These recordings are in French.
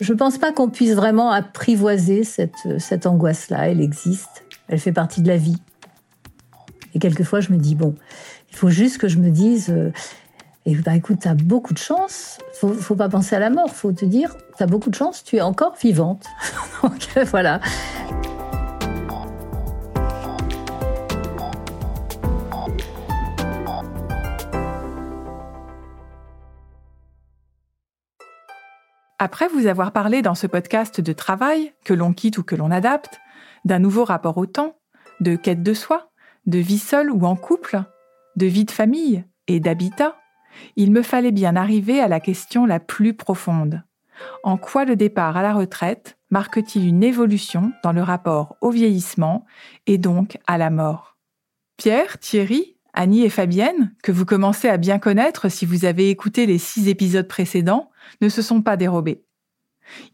Je pense pas qu'on puisse vraiment apprivoiser cette, cette angoisse-là. Elle existe. Elle fait partie de la vie. Et quelquefois, je me dis, bon, il faut juste que je me dise, euh, et ben, écoute, tu as beaucoup de chance. Faut, faut pas penser à la mort. Faut te dire, tu as beaucoup de chance, tu es encore vivante. Donc voilà. Après vous avoir parlé dans ce podcast de travail, que l'on quitte ou que l'on adapte, d'un nouveau rapport au temps, de quête de soi, de vie seule ou en couple, de vie de famille et d'habitat, il me fallait bien arriver à la question la plus profonde. En quoi le départ à la retraite marque-t-il une évolution dans le rapport au vieillissement et donc à la mort? Pierre, Thierry, Annie et Fabienne, que vous commencez à bien connaître si vous avez écouté les six épisodes précédents, ne se sont pas dérobés.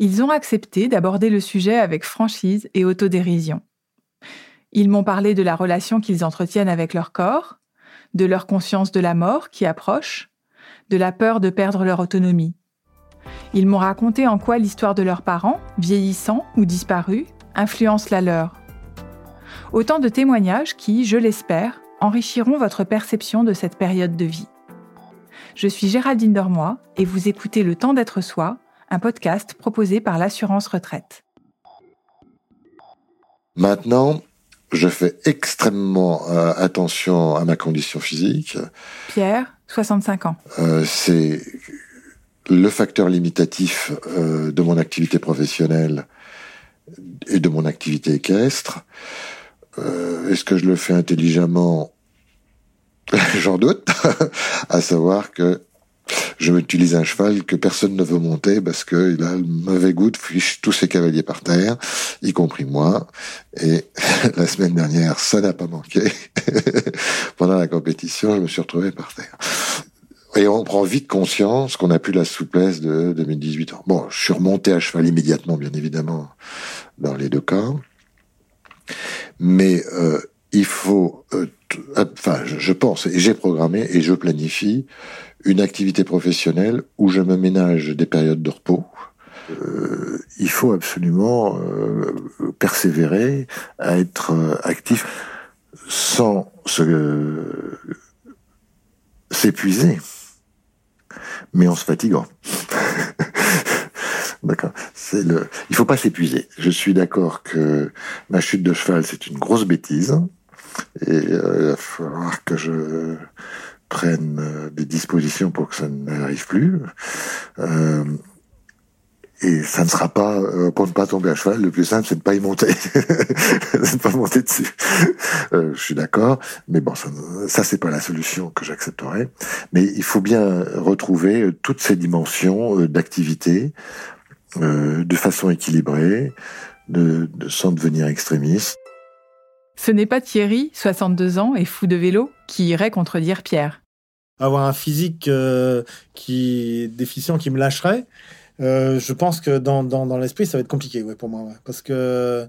Ils ont accepté d'aborder le sujet avec franchise et autodérision. Ils m'ont parlé de la relation qu'ils entretiennent avec leur corps, de leur conscience de la mort qui approche, de la peur de perdre leur autonomie. Ils m'ont raconté en quoi l'histoire de leurs parents, vieillissants ou disparus, influence la leur. Autant de témoignages qui, je l'espère, enrichiront votre perception de cette période de vie. Je suis Géraldine Dormoy et vous écoutez Le Temps d'être soi, un podcast proposé par l'assurance retraite. Maintenant, je fais extrêmement euh, attention à ma condition physique. Pierre, 65 ans. Euh, c'est le facteur limitatif euh, de mon activité professionnelle et de mon activité équestre. Est-ce que je le fais intelligemment? J'en doute, à savoir que je m'utilise un cheval que personne ne veut monter parce qu'il a le mauvais goût de fiche tous ses cavaliers par terre, y compris moi. Et la semaine dernière, ça n'a pas manqué. Pendant la compétition, je me suis retrouvé par terre. Et on prend vite conscience qu'on n'a plus la souplesse de 2018 ans. Bon, je suis remonté à cheval immédiatement, bien évidemment, dans les deux cas. Mais euh, il faut, euh, enfin, je pense et j'ai programmé et je planifie une activité professionnelle où je me ménage des périodes de repos. Euh, il faut absolument euh, persévérer à être euh, actif sans se s'épuiser, mais en se fatiguant. D'accord. C'est le. Il faut pas s'épuiser. Je suis d'accord que ma chute de cheval c'est une grosse bêtise et il va falloir que je prennent euh, des dispositions pour que ça n'arrive plus. Euh, et ça ne sera pas, euh, pour ne pas tomber à cheval, le plus simple, c'est de pas y monter. de pas monter dessus. je suis d'accord, mais bon, ça, ça c'est pas la solution que j'accepterai. Mais il faut bien retrouver toutes ces dimensions d'activité de façon équilibrée, de, de, sans devenir extrémiste. Ce n'est pas Thierry, 62 ans et fou de vélo, qui irait contredire Pierre avoir un physique euh, qui déficient, qui me lâcherait, euh, je pense que dans, dans, l'esprit, ça va être compliqué ouais, pour moi. parce que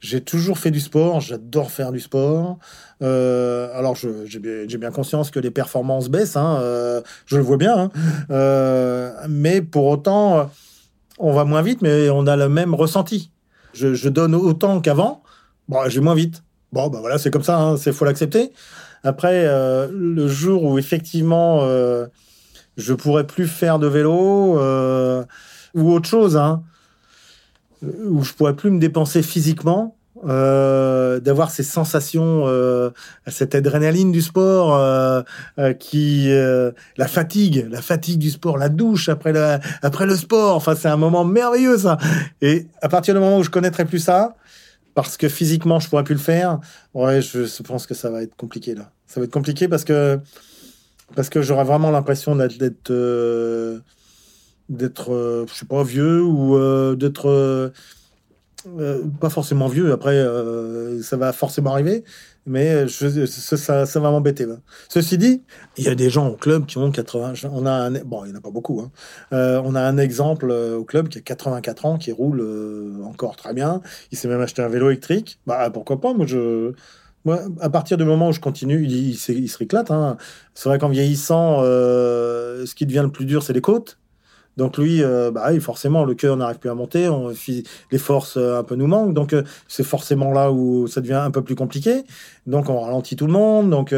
j'ai toujours fait du sport, j'adore faire du sport. Euh, alors, j'ai bien, bien, conscience que les performances baissent, hein, je le vois bien. Hein. mais pour autant, on va moins vite, mais on a le même ressenti. Je, donne autant qu'avant, bon, je vais moins vite. Bon, ben voilà, c'est comme ça, il hein, faut l'accepter. Après, euh, le jour où effectivement euh, je pourrais plus faire de vélo euh, ou autre chose, hein, où je pourrais plus me dépenser physiquement, euh, d'avoir ces sensations, euh, cette adrénaline du sport, euh, qui, la fatigue, la fatigue du sport, la douche après le, après le sport. Enfin, c'est un moment merveilleux ça. Et à partir du moment où je connaîtrais plus ça, parce que physiquement je pourrais plus le faire, ouais, je pense que ça va être compliqué là. Ça va être compliqué parce que parce que j'aurais vraiment l'impression d'être d'être d'être je sais pas vieux ou euh, pas forcément vieux. Après, ça va forcément arriver, mais je, ça, ça va m'embêter. Ceci dit, il y a des gens au club qui ont 80. On a un, bon, il n'y en a pas beaucoup. Hein. Euh, on a un exemple euh, au club qui a 84 ans, qui roule euh, encore très bien. Il s'est même acheté un vélo électrique. Bah pourquoi pas Moi, je. Moi, à partir du moment où je continue, il, il, il se réclate. Hein. C'est vrai qu'en vieillissant, ce qui devient le plus dur, c'est les côtes. Donc lui, euh, bah, forcément, le cœur n'arrive plus à monter, on, les forces euh, un peu nous manquent, donc euh, c'est forcément là où ça devient un peu plus compliqué. Donc on ralentit tout le monde. Donc,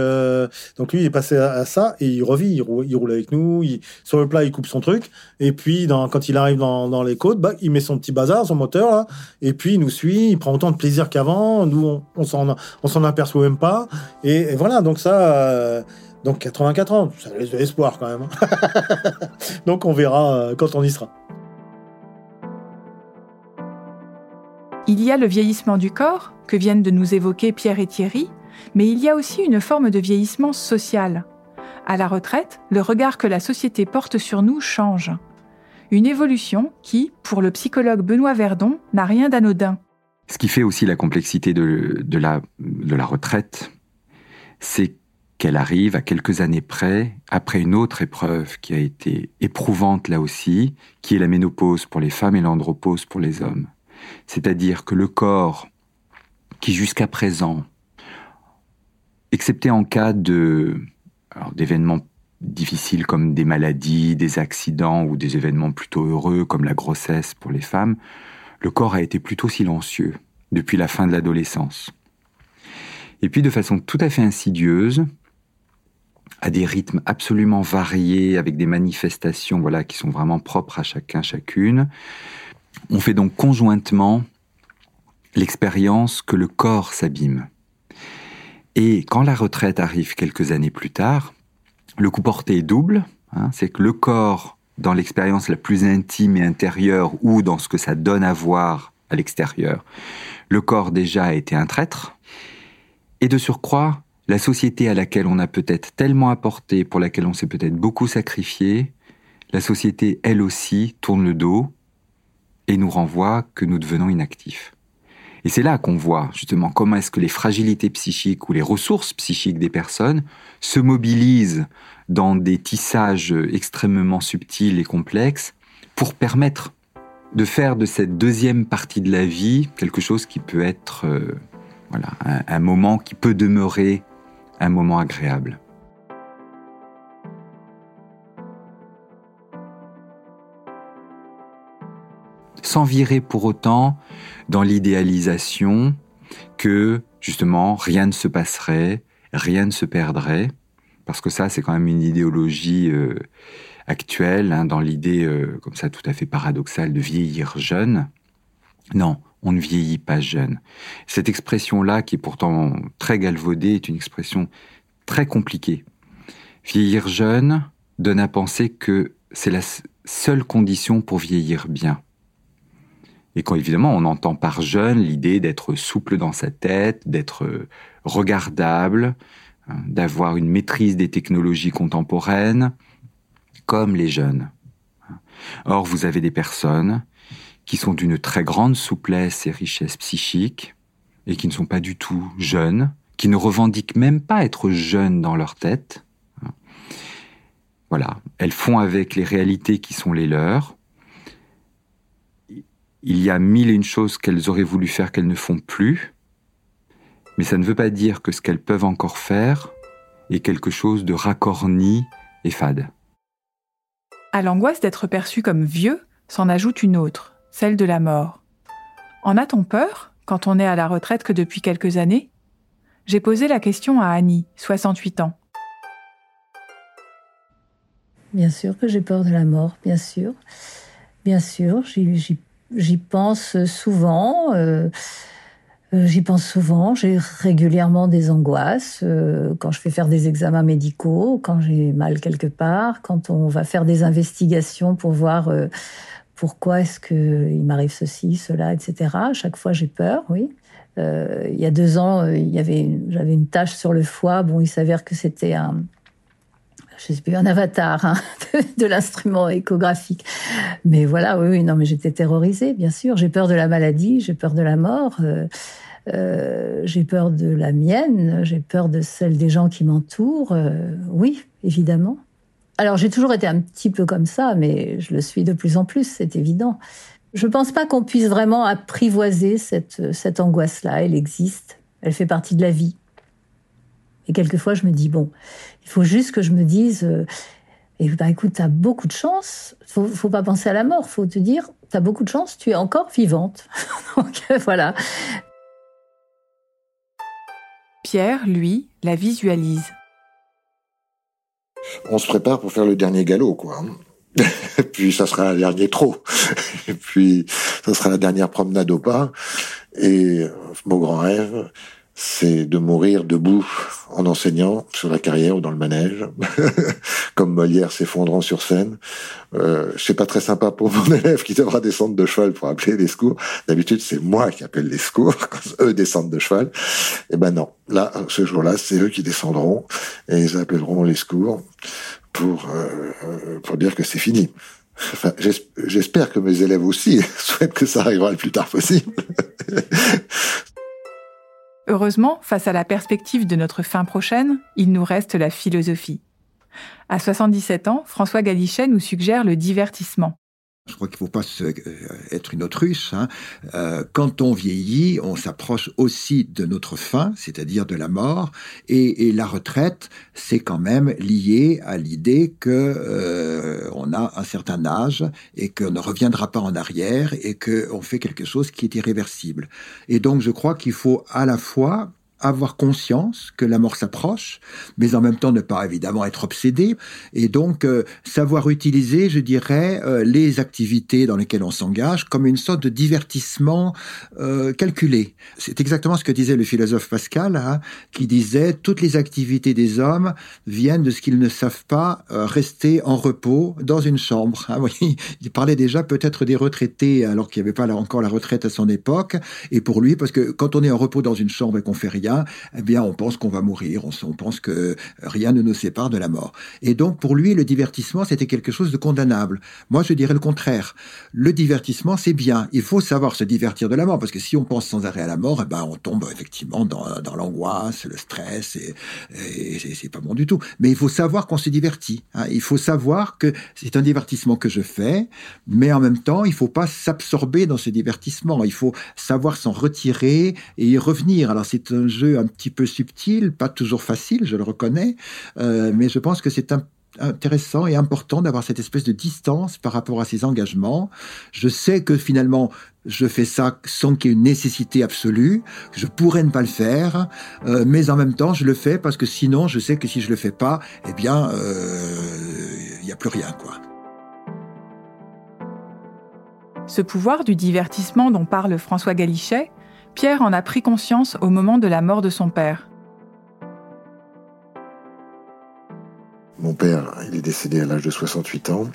donc lui, il est passé à, ça et il revit, il roule, avec nous. Il, sur le plat, il coupe son truc. Et puis quand il arrive dans, les côtes, bah, il met son petit bazar, son moteur et puis il nous suit. Il prend autant de plaisir qu'avant. Nous, on, s'en aperçoit même pas. Et voilà, donc ça donc 84 ans, ça laisse de l'espoir quand même. Hein. Donc on verra euh, quand on y sera. Il y a le vieillissement du corps, que viennent de nous évoquer Pierre et Thierry, mais il y a aussi une forme de vieillissement social. À la retraite, le regard que la société porte sur nous change. Une évolution qui, pour le psychologue Benoît Verdon, n'a rien d'anodin. Ce qui fait aussi la complexité de, de, la, de la retraite, c'est qu'elle arrive à quelques années près, après une autre épreuve qui a été éprouvante là aussi, qui est la ménopause pour les femmes et l'andropause pour les hommes. C'est-à-dire que le corps, qui jusqu'à présent, excepté en cas d'événements difficiles comme des maladies, des accidents ou des événements plutôt heureux comme la grossesse pour les femmes, le corps a été plutôt silencieux depuis la fin de l'adolescence. Et puis de façon tout à fait insidieuse, à des rythmes absolument variés, avec des manifestations voilà, qui sont vraiment propres à chacun, chacune. On fait donc conjointement l'expérience que le corps s'abîme. Et quand la retraite arrive quelques années plus tard, le coup porté est double. Hein, c'est que le corps, dans l'expérience la plus intime et intérieure, ou dans ce que ça donne à voir à l'extérieur, le corps déjà a été un traître. Et de surcroît, la société à laquelle on a peut-être tellement apporté, pour laquelle on s'est peut-être beaucoup sacrifié, la société, elle aussi, tourne le dos et nous renvoie que nous devenons inactifs. Et c'est là qu'on voit justement comment est-ce que les fragilités psychiques ou les ressources psychiques des personnes se mobilisent dans des tissages extrêmement subtils et complexes pour permettre de faire de cette deuxième partie de la vie quelque chose qui peut être euh, voilà, un moment qui peut demeurer moment agréable. Sans virer pour autant dans l'idéalisation que justement rien ne se passerait, rien ne se perdrait, parce que ça c'est quand même une idéologie euh, actuelle, hein, dans l'idée euh, comme ça tout à fait paradoxale de vieillir jeune. Non, on ne vieillit pas jeune. Cette expression-là, qui est pourtant très galvaudée, est une expression très compliquée. Vieillir jeune donne à penser que c'est la seule condition pour vieillir bien. Et quand évidemment on entend par jeune l'idée d'être souple dans sa tête, d'être regardable, hein, d'avoir une maîtrise des technologies contemporaines, comme les jeunes. Or, vous avez des personnes qui sont d'une très grande souplesse et richesse psychique, et qui ne sont pas du tout jeunes, qui ne revendiquent même pas être jeunes dans leur tête. Voilà, elles font avec les réalités qui sont les leurs. Il y a mille et une choses qu'elles auraient voulu faire qu'elles ne font plus, mais ça ne veut pas dire que ce qu'elles peuvent encore faire est quelque chose de racorni et fade. À l'angoisse d'être perçu comme vieux s'en ajoute une autre, celle de la mort. En a-t-on peur quand on est à la retraite que depuis quelques années? J'ai posé la question à Annie, 68 ans. Bien sûr que j'ai peur de la mort, bien sûr. Bien sûr, j'y pense souvent. Euh, euh, j'y pense souvent. J'ai régulièrement des angoisses euh, quand je fais faire des examens médicaux, quand j'ai mal quelque part, quand on va faire des investigations pour voir pourquoi est-ce qu'il m'arrive ceci, cela, etc. À chaque fois, j'ai peur, oui. Euh, il y a deux ans, euh, j'avais une tache sur le foie. Bon, il s'avère que c'était un, je sais un avatar hein, de, l'instrument échographique. Mais voilà, oui, oui, non, mais j'étais terrorisée, bien sûr. J'ai peur de la maladie, j'ai peur de la mort, euh, j'ai peur de la mienne, j'ai peur de celle des gens qui m'entourent. Oui, évidemment. Alors j'ai toujours été un petit peu comme ça, mais je le suis de plus en plus, c'est évident. Je ne pense pas qu'on puisse vraiment apprivoiser cette, cette angoisse-là. Elle existe, elle fait partie de la vie. Et quelquefois, je me dis, bon, il faut juste que je me dise, euh, Et bah écoute, t'as beaucoup de chance. Faut, faut pas penser à la mort. Faut te dire, t'as beaucoup de chance. Tu es encore vivante. Donc voilà. Pierre, lui, la visualise. On se prépare pour faire le dernier galop, quoi. Et puis ça sera le dernier trot. Et puis ça sera la dernière promenade au pas. Et mon grand rêve, c'est de mourir debout en enseignant sur la carrière ou dans le manège, comme Molière s'effondrant sur scène. Euh, c'est pas très sympa pour mon élève qui devra descendre de cheval pour appeler les secours. D'habitude, c'est moi qui appelle les secours quand eux descendent de cheval. Eh ben non, là, ce jour-là, c'est eux qui descendront et ils appelleront les secours pour euh, pour dire que c'est fini. Enfin, j'espère que mes élèves aussi souhaitent que ça arrivera le plus tard possible. Heureusement, face à la perspective de notre fin prochaine, il nous reste la philosophie. À 77 ans, François Galichet nous suggère le divertissement. Je crois qu'il ne faut pas se, euh, être une autruche. Hein. Euh, quand on vieillit, on s'approche aussi de notre fin, c'est-à-dire de la mort, et, et la retraite, c'est quand même lié à l'idée que euh, on a un certain âge et qu'on ne reviendra pas en arrière et qu'on fait quelque chose qui est irréversible. Et donc, je crois qu'il faut à la fois avoir conscience que la mort s'approche, mais en même temps ne pas évidemment être obsédé, et donc euh, savoir utiliser, je dirais, euh, les activités dans lesquelles on s'engage comme une sorte de divertissement euh, calculé. C'est exactement ce que disait le philosophe Pascal, hein, qui disait toutes les activités des hommes viennent de ce qu'ils ne savent pas rester en repos dans une chambre. Hein, il parlait déjà peut-être des retraités alors qu'il n'y avait pas encore la retraite à son époque, et pour lui, parce que quand on est en repos dans une chambre et qu'on fait rien, eh bien, on pense qu'on va mourir, on, pense que rien ne nous sépare de la mort. Et donc, pour lui, le divertissement, c'était quelque chose de condamnable. Moi, je dirais le contraire. Le divertissement, c'est bien. Il faut savoir se divertir de la mort, parce que si on pense sans arrêt à la mort, eh ben, on tombe effectivement dans, l'angoisse, le stress, et, c'est pas bon du tout. Mais il faut savoir qu'on se divertit. Hein. Il faut savoir que c'est un divertissement que je fais, mais en même temps, il faut pas s'absorber dans ce divertissement. Il faut savoir s'en retirer et y revenir. Alors, c'est un un petit peu subtil, pas toujours facile, je le reconnais, euh, mais je pense que c'est intéressant et important d'avoir cette espèce de distance par rapport à ces engagements. Je sais que finalement, je fais ça sans qu'il y ait une nécessité absolue, je pourrais ne pas le faire, euh, mais en même temps, je le fais parce que sinon, je sais que si je le fais pas, eh bien, euh, il n'y a plus rien, quoi. Ce pouvoir du divertissement dont parle François Galichet, Pierre en a pris conscience au moment de la mort de son père. Mon père, il est décédé à l'âge de 68 ans,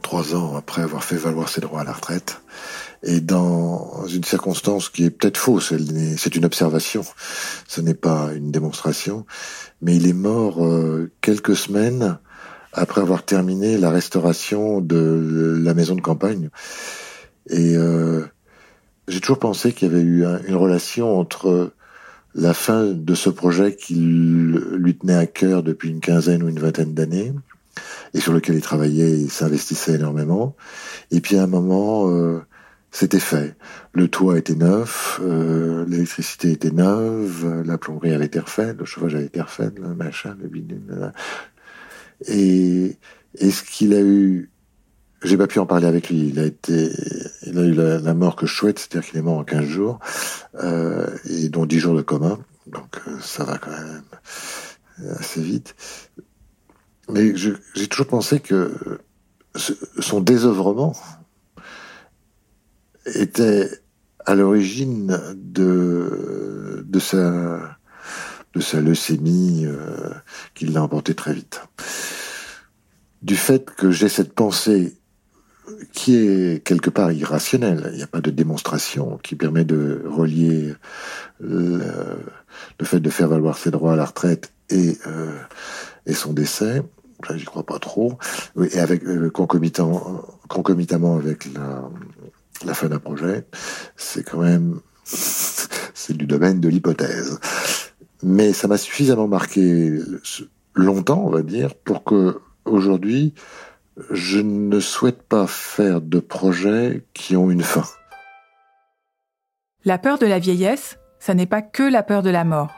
trois ans après avoir fait valoir ses droits à la retraite, et dans une circonstance qui est peut-être fausse, c'est une observation, ce n'est pas une démonstration, mais il est mort euh, quelques semaines après avoir terminé la restauration de la maison de campagne. Euh, j'ai toujours pensé qu'il y avait eu une relation entre la fin de ce projet qui lui tenait à cœur depuis une quinzaine ou une vingtaine d'années et sur lequel il travaillait et s'investissait énormément. Et puis à un moment, euh, c'était fait. Le toit était neuf, euh, l'électricité était neuve, la plomberie avait été refaite, le chauffage avait été refait, le machin, le bidon. Et, et ce qu'il a eu j'ai pas pu en parler avec lui. Il a été, il a eu la, mort que je souhaite, c'est-à-dire qu'il est mort en 15 jours, euh, et dont 10 jours de coma. Donc euh, ça va quand même assez vite. Mais j'ai toujours pensé que son désœuvrement était à l'origine de de sa de sa leucémie euh, qui l'a emporté très vite. Du fait que j'ai cette pensée qui est quelque part irrationnel. Il n'y a pas de démonstration qui permet de relier le, fait de faire valoir ses droits à la retraite et, euh, son décès. Là, j'y crois pas trop. Et avec euh, concomitamment avec la, la fin d'un projet, c'est quand même c'est du domaine de l'hypothèse. Mais ça m'a suffisamment marqué longtemps, on va dire, pour que aujourd'hui je ne souhaite pas faire de projets qui ont une fin. La peur de la vieillesse, ça n'est pas que la peur de la mort.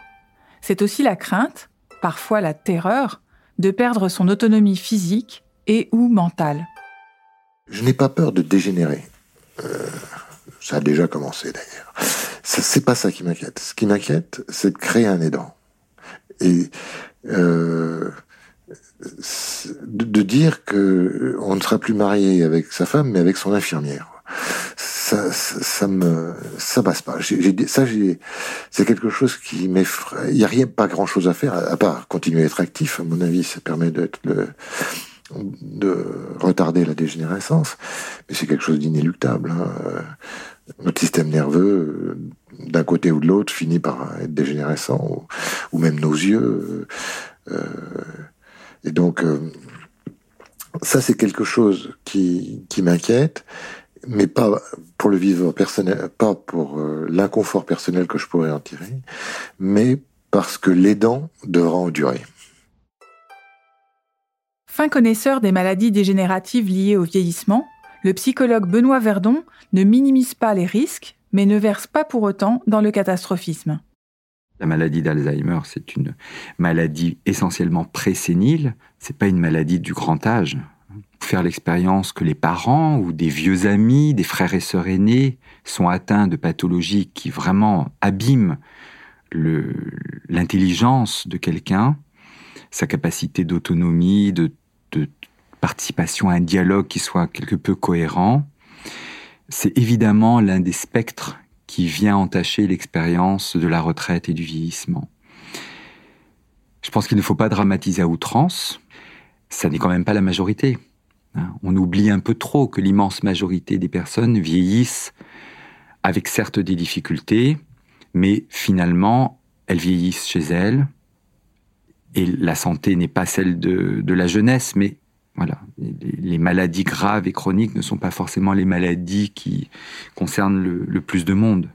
C'est aussi la crainte, parfois la terreur, de perdre son autonomie physique et ou mentale. Je n'ai pas peur de dégénérer. Euh, ça a déjà commencé d'ailleurs. C'est pas ça qui m'inquiète. Ce qui m'inquiète, c'est de créer un aidant. Et euh, de, dire que on ne sera plus marié avec sa femme, mais avec son infirmière. Ça, ça, me, ça passe pas. Ça, c'est quelque chose qui m'effraie. Il y a rien, pas grand chose à faire à part continuer à être actif. À mon avis, ça permet d'être le, de retarder la dégénérescence, mais c'est quelque chose d'inéluctable. Hein. Notre système nerveux, d'un côté ou de l'autre, finit par être dégénérescent, ou, même nos yeux. Euh, et donc, euh, ça, c'est quelque chose qui, qui m'inquiète, mais pas pour le vivre personnel, pas pour euh, l'inconfort personnel que je pourrais en tirer, mais parce que l'aidant devra endurer. Fin connaisseur des maladies dégénératives liées au vieillissement, le psychologue Benoît Verdon ne minimise pas les risques, mais ne verse pas pour autant dans le catastrophisme. La maladie d'Alzheimer, c'est une maladie essentiellement présénile. C'est pas une maladie du grand âge. Faire l'expérience que les parents ou des vieux amis, des frères et sœurs aînés sont atteints de pathologies qui vraiment abîment l'intelligence de quelqu'un, sa capacité d'autonomie, de, de participation à un dialogue qui soit quelque peu cohérent, c'est évidemment l'un des spectres qui vient entacher l'expérience de la retraite et du vieillissement. Je pense qu'il ne faut pas dramatiser à outrance. Ça n'est quand même pas la majorité. Hein. On oublie un peu trop que l'immense majorité des personnes vieillissent avec certes des difficultés, mais finalement, elles vieillissent chez elles. Et la santé n'est pas celle de, de la jeunesse, mais voilà, les, maladies graves et chroniques ne sont pas forcément les maladies qui concernent le, plus de monde.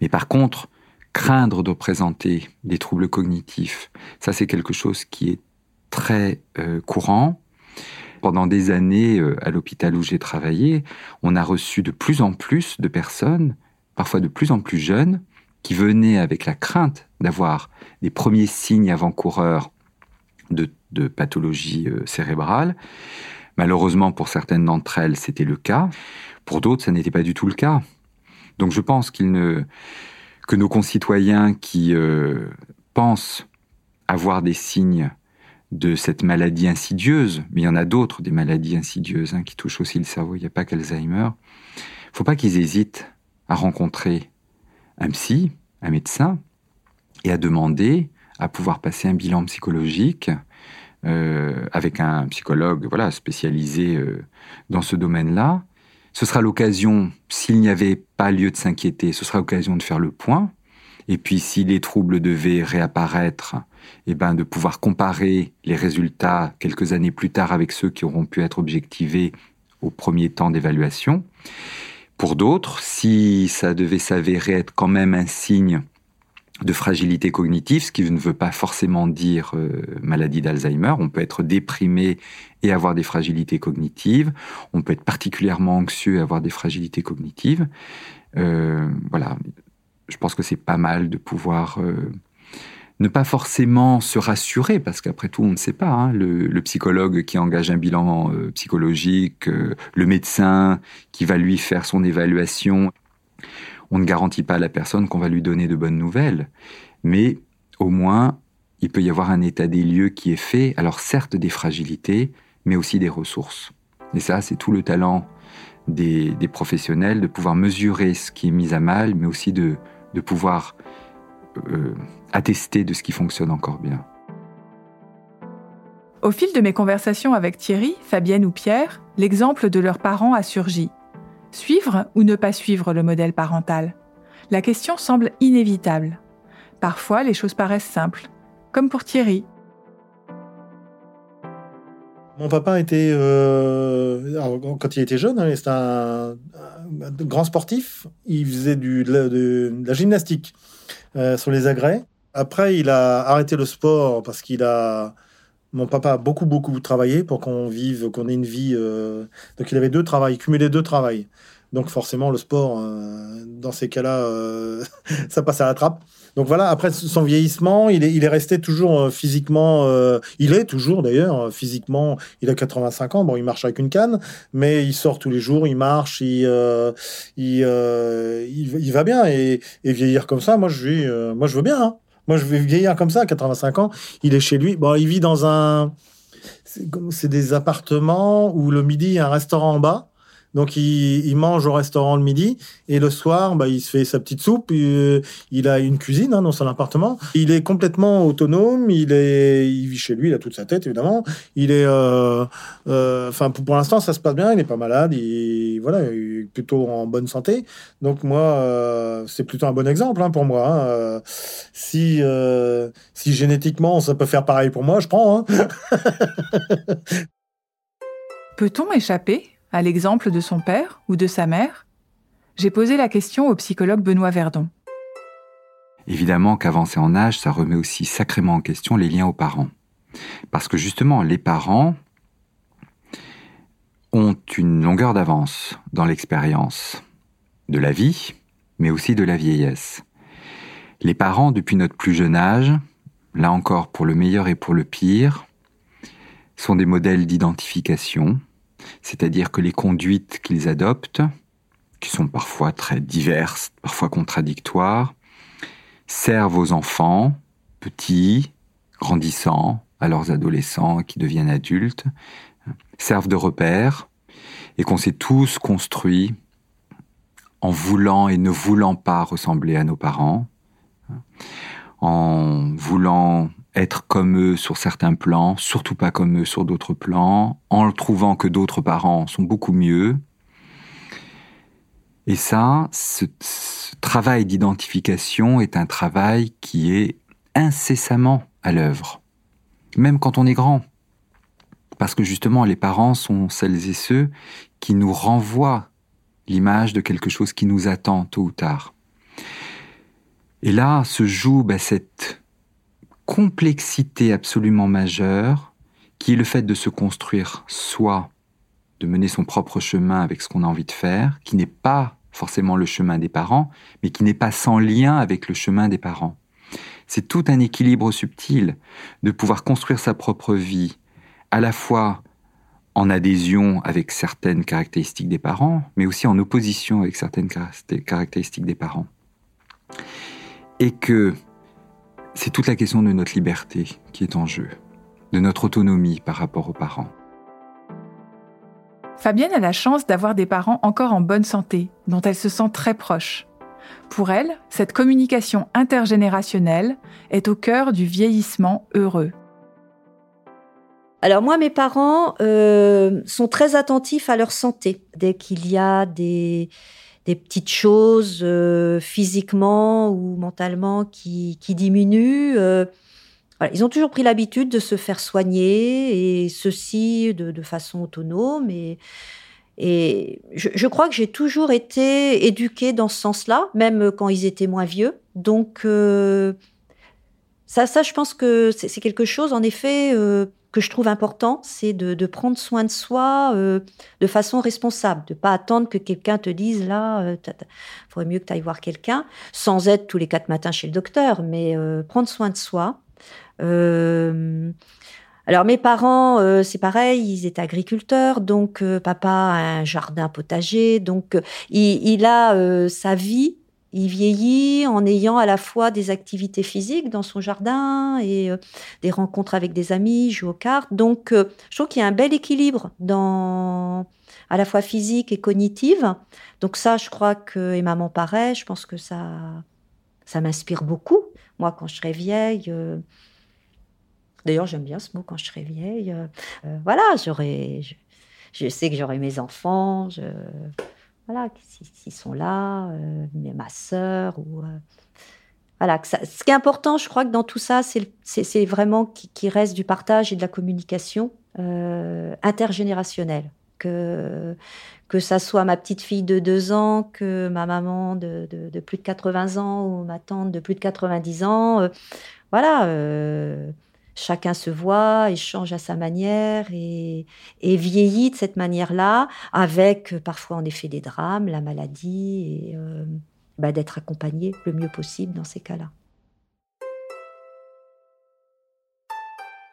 Mais par contre, craindre de présenter des troubles cognitifs, ça c'est quelque chose qui est très euh, courant. Pendant des années, euh, à l'hôpital où j'ai travaillé, on a reçu de plus en plus de personnes, parfois de plus en plus jeunes, qui venaient avec la crainte d'avoir des premiers signes avant-coureurs de de pathologie euh, cérébrale. Malheureusement, pour certaines d'entre elles, c'était le cas. Pour d'autres, ça n'était pas du tout le cas. Donc je pense qu'il ne, que nos concitoyens qui euh, pensent avoir des signes de cette maladie insidieuse, mais il y en a d'autres, des maladies insidieuses hein, qui touchent aussi le cerveau, il n'y a pas qu'Alzheimer, faut pas qu'ils hésitent à rencontrer un psy, un médecin, et à demander à pouvoir passer un bilan psychologique euh, avec un psychologue voilà spécialisé euh, dans ce domaine-là. Ce sera l'occasion, s'il n'y avait pas lieu de s'inquiéter, ce sera l'occasion de faire le point. Et puis, si les troubles devaient réapparaître, eh ben, de pouvoir comparer les résultats quelques années plus tard avec ceux qui auront pu être objectivés au premier temps d'évaluation. Pour d'autres, si ça devait s'avérer être quand même un signe de fragilité cognitive, ce qui ne veut pas forcément dire euh, maladie d'Alzheimer. On peut être déprimé et avoir des fragilités cognitives. On peut être particulièrement anxieux et avoir des fragilités cognitives. Euh, voilà, je pense que c'est pas mal de pouvoir euh, ne pas forcément se rassurer, parce qu'après tout, on ne sait pas. Hein, le, le, psychologue qui engage un bilan psychologique, le médecin qui va lui faire son évaluation on ne garantit pas à la personne qu'on va lui donner de bonnes nouvelles, mais au moins, il peut y avoir un état des lieux qui est fait, alors certes des fragilités, mais aussi des ressources. Et ça, c'est tout le talent des, professionnels, de pouvoir mesurer ce qui est mis à mal, mais aussi de, pouvoir euh, attester de ce qui fonctionne encore bien. Au fil de mes conversations avec Thierry, Fabienne ou Pierre, l'exemple de leurs parents a surgi. Suivre ou ne pas suivre le modèle parental La question semble inévitable. Parfois, les choses paraissent simples, comme pour Thierry. Mon papa était, euh, quand il était jeune, hein, c'était un, grand sportif. Il faisait de, la, gymnastique euh, sur les agrès. Après, il a arrêté le sport parce qu'il a, mon papa a beaucoup, beaucoup travaillé pour qu'on vive, qu'on ait une vie. Euh, donc, il avait deux travails, cumulé deux travails. Donc, forcément, le sport, euh, dans ces cas-là, euh, ça passe à la trappe. Donc voilà, après son vieillissement, il est, il est resté toujours physiquement, il est toujours d'ailleurs physiquement, il a 85 ans, bon, il marche avec une canne, mais il sort tous les jours, il marche, il, il, il, va bien et, vieillir comme ça, moi je, moi, je veux bien. Hein. Moi, je vais vieillir comme ça à 85 ans. Il est chez lui. Bon, il vit dans un. C'est des appartements où le midi, il y a un restaurant en bas. Donc il, mange au restaurant le midi et le soir, bah, il se fait sa petite soupe. Euh, il a une cuisine hein, dans son appartement. Il est complètement autonome. Il est, il vit chez lui. Il a toute sa tête évidemment. Il est, euh, euh, enfin pour, l'instant ça se passe bien. Il n'est pas malade. Il voilà, il est plutôt en bonne santé. Donc moi, c'est plutôt un bon exemple hein, pour moi. Hein. Si si génétiquement ça peut faire pareil pour moi, je prends. Peut-on échapper? À l'exemple de son père ou de sa mère? J'ai posé la question au psychologue Benoît Verdon. Évidemment qu'avancer en âge, ça remet aussi sacrément en question les liens aux parents. Parce que justement, les parents ont une longueur d'avance dans l'expérience de la vie, mais aussi de la vieillesse. Les parents, depuis notre plus jeune âge, là encore pour le meilleur et pour le pire, sont des modèles d'identification, c'est-à-dire que les conduites qu'ils adoptent, qui sont parfois très diverses, parfois contradictoires, servent aux enfants, petits, grandissants, à leurs adolescents qui deviennent adultes, servent de repères, et qu'on s'est tous construits en voulant et ne voulant pas ressembler à nos parents, en voulant être comme eux sur certains plans, surtout pas comme eux sur d'autres plans, en trouvant que d'autres parents sont beaucoup mieux. Et ça, ce, travail d'identification est un travail qui est incessamment à l'œuvre, même quand on est grand. Parce que justement, les parents sont celles et ceux qui nous renvoient l'image de quelque chose qui nous attend tôt ou tard. Et là se joue bah, cette complexité absolument majeure qui est le fait de se construire soit de mener son propre chemin avec ce qu'on a envie de faire, qui n'est pas forcément le chemin des parents, mais qui n'est pas sans lien avec le chemin des parents. C'est tout un équilibre subtil de pouvoir construire sa propre vie, à la fois en adhésion avec certaines caractéristiques des parents, mais aussi en opposition avec certaines caractéristiques des parents. Et que c'est toute la question de notre liberté qui est en jeu, de notre autonomie par rapport aux parents. Fabienne a la chance d'avoir des parents encore en bonne santé, dont elle se sent très proche. Pour elle, cette communication intergénérationnelle est au cœur du vieillissement heureux. Alors moi, mes parents euh, sont très attentifs à leur santé. Dès qu'il y a des, des petites choses euh, physiquement ou mentalement qui, qui diminuent. Euh, ils ont toujours pris l'habitude de se faire soigner et ceci de, de façon autonome. Et, et je, je crois que j'ai toujours été éduquée dans ce sens-là, même quand ils étaient moins vieux. Donc euh, ça, ça, je pense que c'est quelque chose, en effet, euh, que je trouve important, c'est de, prendre soin de soi euh, de façon responsable, de pas attendre que quelqu'un te dise là, il euh, faudrait mieux que tu ailles voir quelqu'un, sans être tous les quatre matins chez le docteur, mais euh, prendre soin de soi. alors mes parents, c'est pareil, ils étaient agriculteurs, donc papa a un jardin potager, donc il, il, a sa vie il vieillit en ayant à la fois des activités physiques dans son jardin et euh, des rencontres avec des amis, joue aux cartes. Donc, euh, je trouve qu'il y a un bel équilibre dans à la fois physique et cognitive. Donc ça, je crois que et maman pareil. Je pense que ça, ça m'inspire beaucoup. Moi, quand je serai vieille. Euh, d'ailleurs, j'aime bien ce mot quand je serai vieille. voilà, j'aurai, je, je, sais que j'aurai mes enfants. Je, voilà, s'ils sont là, euh, ma sœur ou euh, voilà. ce qui est important, je crois que dans tout ça, c'est vraiment qu'il reste du partage et de la communication euh, intergénérationnelle. Que que ça soit ma petite fille de deux ans, que ma maman de, de, plus de 80 ans ou ma tante de plus de 90 ans, voilà chacun se voit, échange à sa manière et, vieillit de cette manière-là, avec euh, parfois en effet des drames, la maladie, et euh, bah, d'être accompagné le mieux possible dans ces cas-là.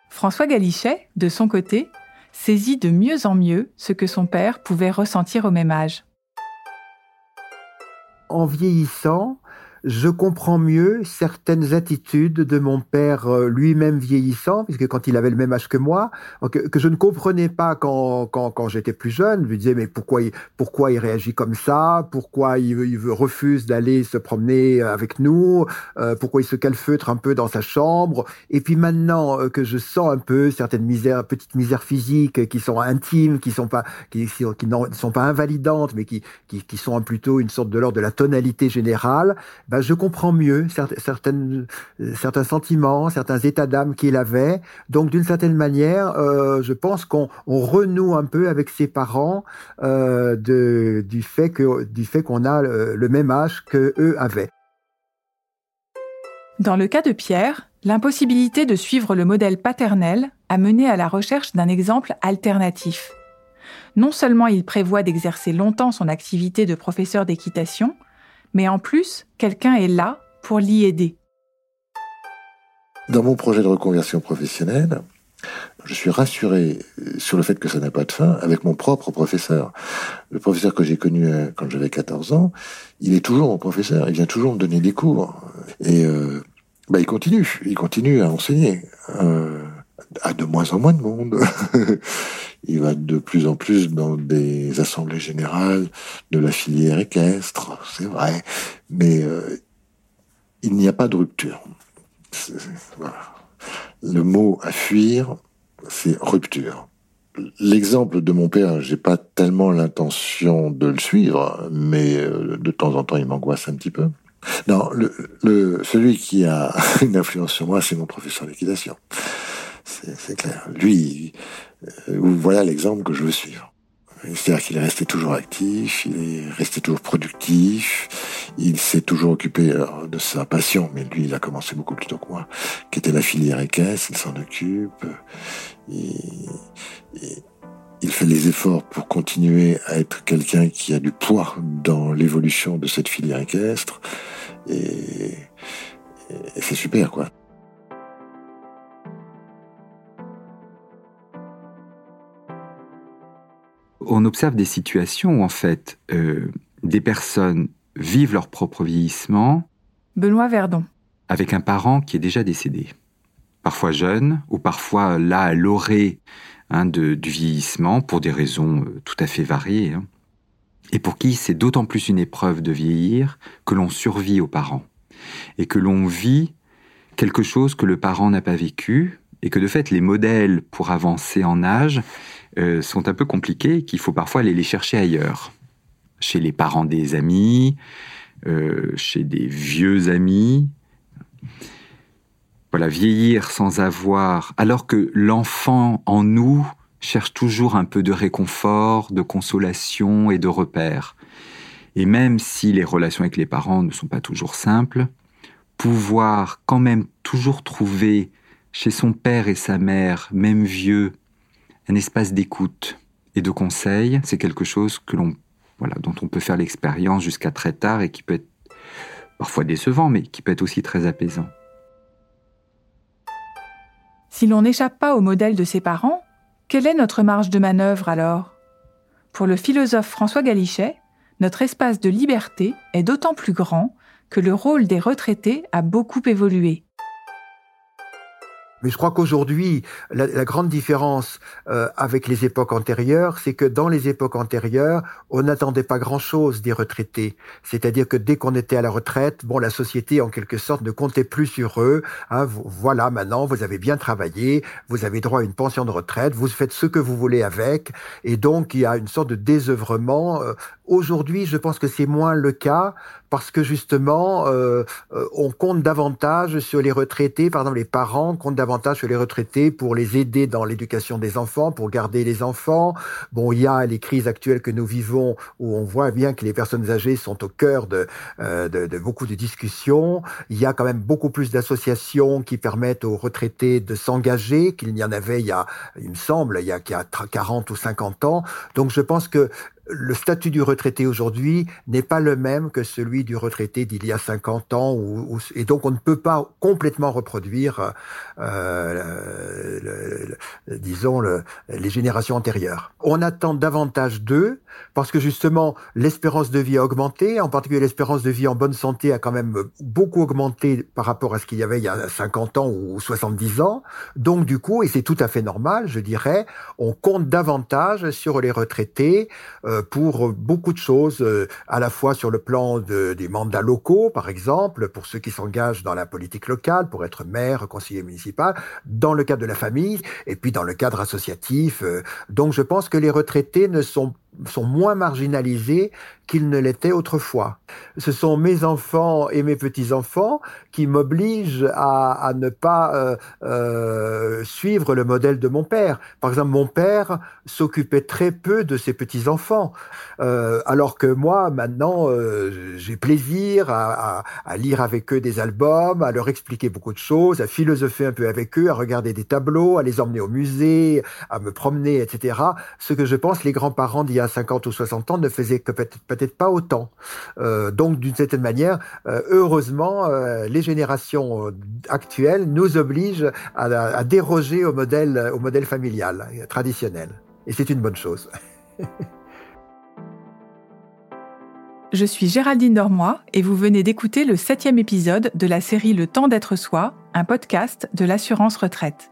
François Galichet, de son côté, saisit de mieux en mieux ce que son père pouvait ressentir au même âge. En vieillissant, je comprends mieux certaines attitudes de mon père euh, lui-même vieillissant, puisque quand il avait le même âge que moi, que, je ne comprenais pas quand, quand, quand j'étais plus jeune, je lui disais mais pourquoi il, pourquoi il réagit comme ça, pourquoi il, il refuse d'aller se promener avec nous, euh, pourquoi il se calfeutre un peu dans sa chambre, et puis maintenant euh, que je sens un peu certaines misères, petites misères physiques qui sont intimes, qui sont pas, qui, qui ne sont pas invalidantes, mais qui, qui, qui sont plutôt une sorte de l'ordre de la tonalité générale, bah, je comprends mieux certaines, certains sentiments, certains états d'âme qu'il avait. Donc, d'une certaine manière, euh, je pense qu'on renoue un peu avec ses parents euh, du fait que du fait qu'on a le, même âge que eux avaient. Dans le cas de Pierre, l'impossibilité de suivre le modèle paternel a mené à la recherche d'un exemple alternatif. Non seulement il prévoit d'exercer longtemps son activité de professeur d'équitation, mais en plus, quelqu'un est là pour l'y aider. Dans mon projet de reconversion professionnelle, je suis rassuré sur le fait que ça n'a pas de fin avec mon propre professeur. Le professeur que j'ai connu euh, quand j'avais 14 ans, il est toujours mon professeur, il vient toujours me donner des cours. Et euh, bah, il continue, il continue à enseigner. Euh, à de moins en moins de monde. il va de plus en plus dans des assemblées générales de la filière équestre, c'est vrai, mais euh, il n'y a pas de rupture. Le mot à fuir, c'est rupture. L'exemple de mon père, j'ai pas tellement l'intention de le suivre, mais euh, de temps en temps, il m'angoisse un petit peu. Non, celui qui a une influence sur moi, c'est mon professeur d'équitation c'est clair. Lui, euh, voilà l'exemple que je veux suivre. C'est-à-dire qu'il est resté toujours actif, il est resté toujours productif, il s'est toujours occupé de sa passion, mais lui, il a commencé beaucoup plus tôt que moi, qui était la filière équestre, il s'en occupe, il, fait les efforts pour continuer à être quelqu'un qui a du poids dans l'évolution de cette filière équestre, et, et c'est super, quoi. On observe des situations où en fait euh, des personnes vivent leur propre vieillissement. Benoît Verdon. Avec un parent qui est déjà décédé, parfois jeune ou parfois là à l'orée hein, du vieillissement pour des raisons euh, tout à fait variées. Hein. Et pour qui c'est d'autant plus une épreuve de vieillir que l'on survit aux parents et que l'on vit quelque chose que le parent n'a pas vécu et que de fait les modèles pour avancer en âge euh, sont un peu compliqués, qu'il faut parfois aller les chercher ailleurs, chez les parents des amis, euh, chez des vieux amis. Voilà, vieillir sans avoir, alors que l'enfant en nous cherche toujours un peu de réconfort, de consolation et de repère. Et même si les relations avec les parents ne sont pas toujours simples, pouvoir quand même toujours trouver chez son père et sa mère, même vieux, un espace d'écoute et de conseil, c'est quelque chose que l'on, voilà, dont on peut faire l'expérience jusqu'à très tard et qui peut être parfois décevant, mais qui peut être aussi très apaisant. Si l'on n'échappe pas au modèle de ses parents, quelle est notre marge de manœuvre alors? Pour le philosophe François Galichet, notre espace de liberté est d'autant plus grand que le rôle des retraités a beaucoup évolué. Mais je crois qu'aujourd'hui, la, grande différence euh, avec les époques antérieures, c'est que dans les époques antérieures, on n'attendait pas grand-chose des retraités. C'est-à-dire que dès qu'on était à la retraite, bon, la société en quelque sorte ne comptait plus sur eux. Hein, voilà, maintenant, vous avez bien travaillé, vous avez droit à une pension de retraite, vous faites ce que vous voulez avec, et donc il y a une sorte de désœuvrement. Euh, aujourd'hui, je pense que c'est moins le cas parce que justement, euh, euh, on compte davantage sur les retraités, par exemple les parents comptent davantage sur les retraités pour les aider dans l'éducation des enfants, pour garder les enfants. Bon, il y a les crises actuelles que nous vivons où on voit bien que les personnes âgées sont au cœur de, euh, de, de beaucoup de discussions. Il y a quand même beaucoup plus d'associations qui permettent aux retraités de s'engager qu'il n'y en avait il y a, il me semble, il y a, il y a 40 ou 50 ans. Donc je pense que le statut du retraité aujourd'hui n'est pas le même que celui du retraité d'il y a 50 ans, et donc on ne peut pas complètement reproduire, euh, disons, les générations antérieures. On attend davantage d'eux, parce que justement, l'espérance de vie a augmenté, en particulier l'espérance de vie en bonne santé a quand même beaucoup augmenté par rapport à ce qu'il y avait il y a 50 ans ou 70 ans. Donc du coup, et c'est tout à fait normal, je dirais, on compte davantage sur les retraités euh, pour beaucoup de choses, euh, à la fois sur le plan de, des mandats locaux, par exemple, pour ceux qui s'engagent dans la politique locale, pour être maire, conseiller municipal, dans le cadre de la famille, et puis dans le cadre associatif. Euh. donc je pense que les retraités ne sont sont moins marginalisés qu'ils ne l'étaient autrefois. Ce sont mes enfants et mes petits-enfants qui m'obligent à, à, ne pas euh, euh, suivre le modèle de mon père. Par exemple, mon père s'occupait très peu de ses petits-enfants, euh, alors que moi, maintenant, euh, j'ai plaisir à, à, à, lire avec eux des albums, à leur expliquer beaucoup de choses, à philosopher un peu avec eux, à regarder des tableaux, à les emmener au musée, à me promener, etc. Ce que je pense les grands-parents d'il a 50 ou 60 ans ne faisaient que peut-être pas autant. Euh, donc, d'une certaine manière, euh, heureusement, euh, les générations actuelles nous obligent à, déroger au modèle, au modèle familial traditionnel. Et c'est une bonne chose. Je suis Géraldine Dormoy et vous venez d'écouter le septième épisode de la série Le temps d'être soi, un podcast de l'assurance retraite.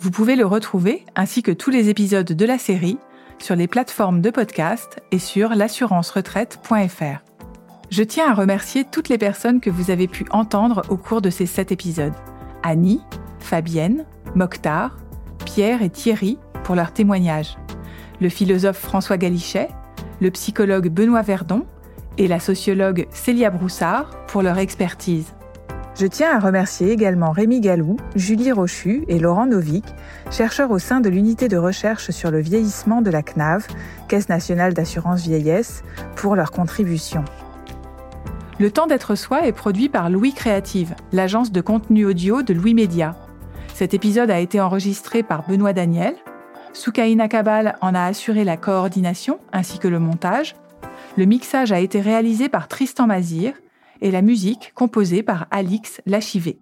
Vous pouvez le retrouver, ainsi que tous les épisodes de la série, sur les plateformes de podcast et sur l'assurance-retraite.fr. Je tiens à remercier toutes les personnes que vous avez pu entendre au cours de ces sept épisodes. Annie, Fabienne, Mokhtar, Pierre et Thierry pour leurs témoignages, le philosophe François Galichet, le psychologue Benoît Verdon et la sociologue Célia Broussard pour leur expertise. Je tiens à remercier également Rémi Galou, Julie Rochu et Laurent Novik, chercheurs au sein de l'unité de recherche sur le vieillissement de la CNAV, Caisse nationale d'assurance vieillesse, pour leur contribution. Le temps d'être soi est produit par Louis Créative, l'agence de contenu audio de Louis Média. Cet épisode a été enregistré par Benoît Daniel. Soukaina Kabal en a assuré la coordination ainsi que le montage. Le mixage a été réalisé par Tristan Mazir et la musique composée par Alix Lachivé.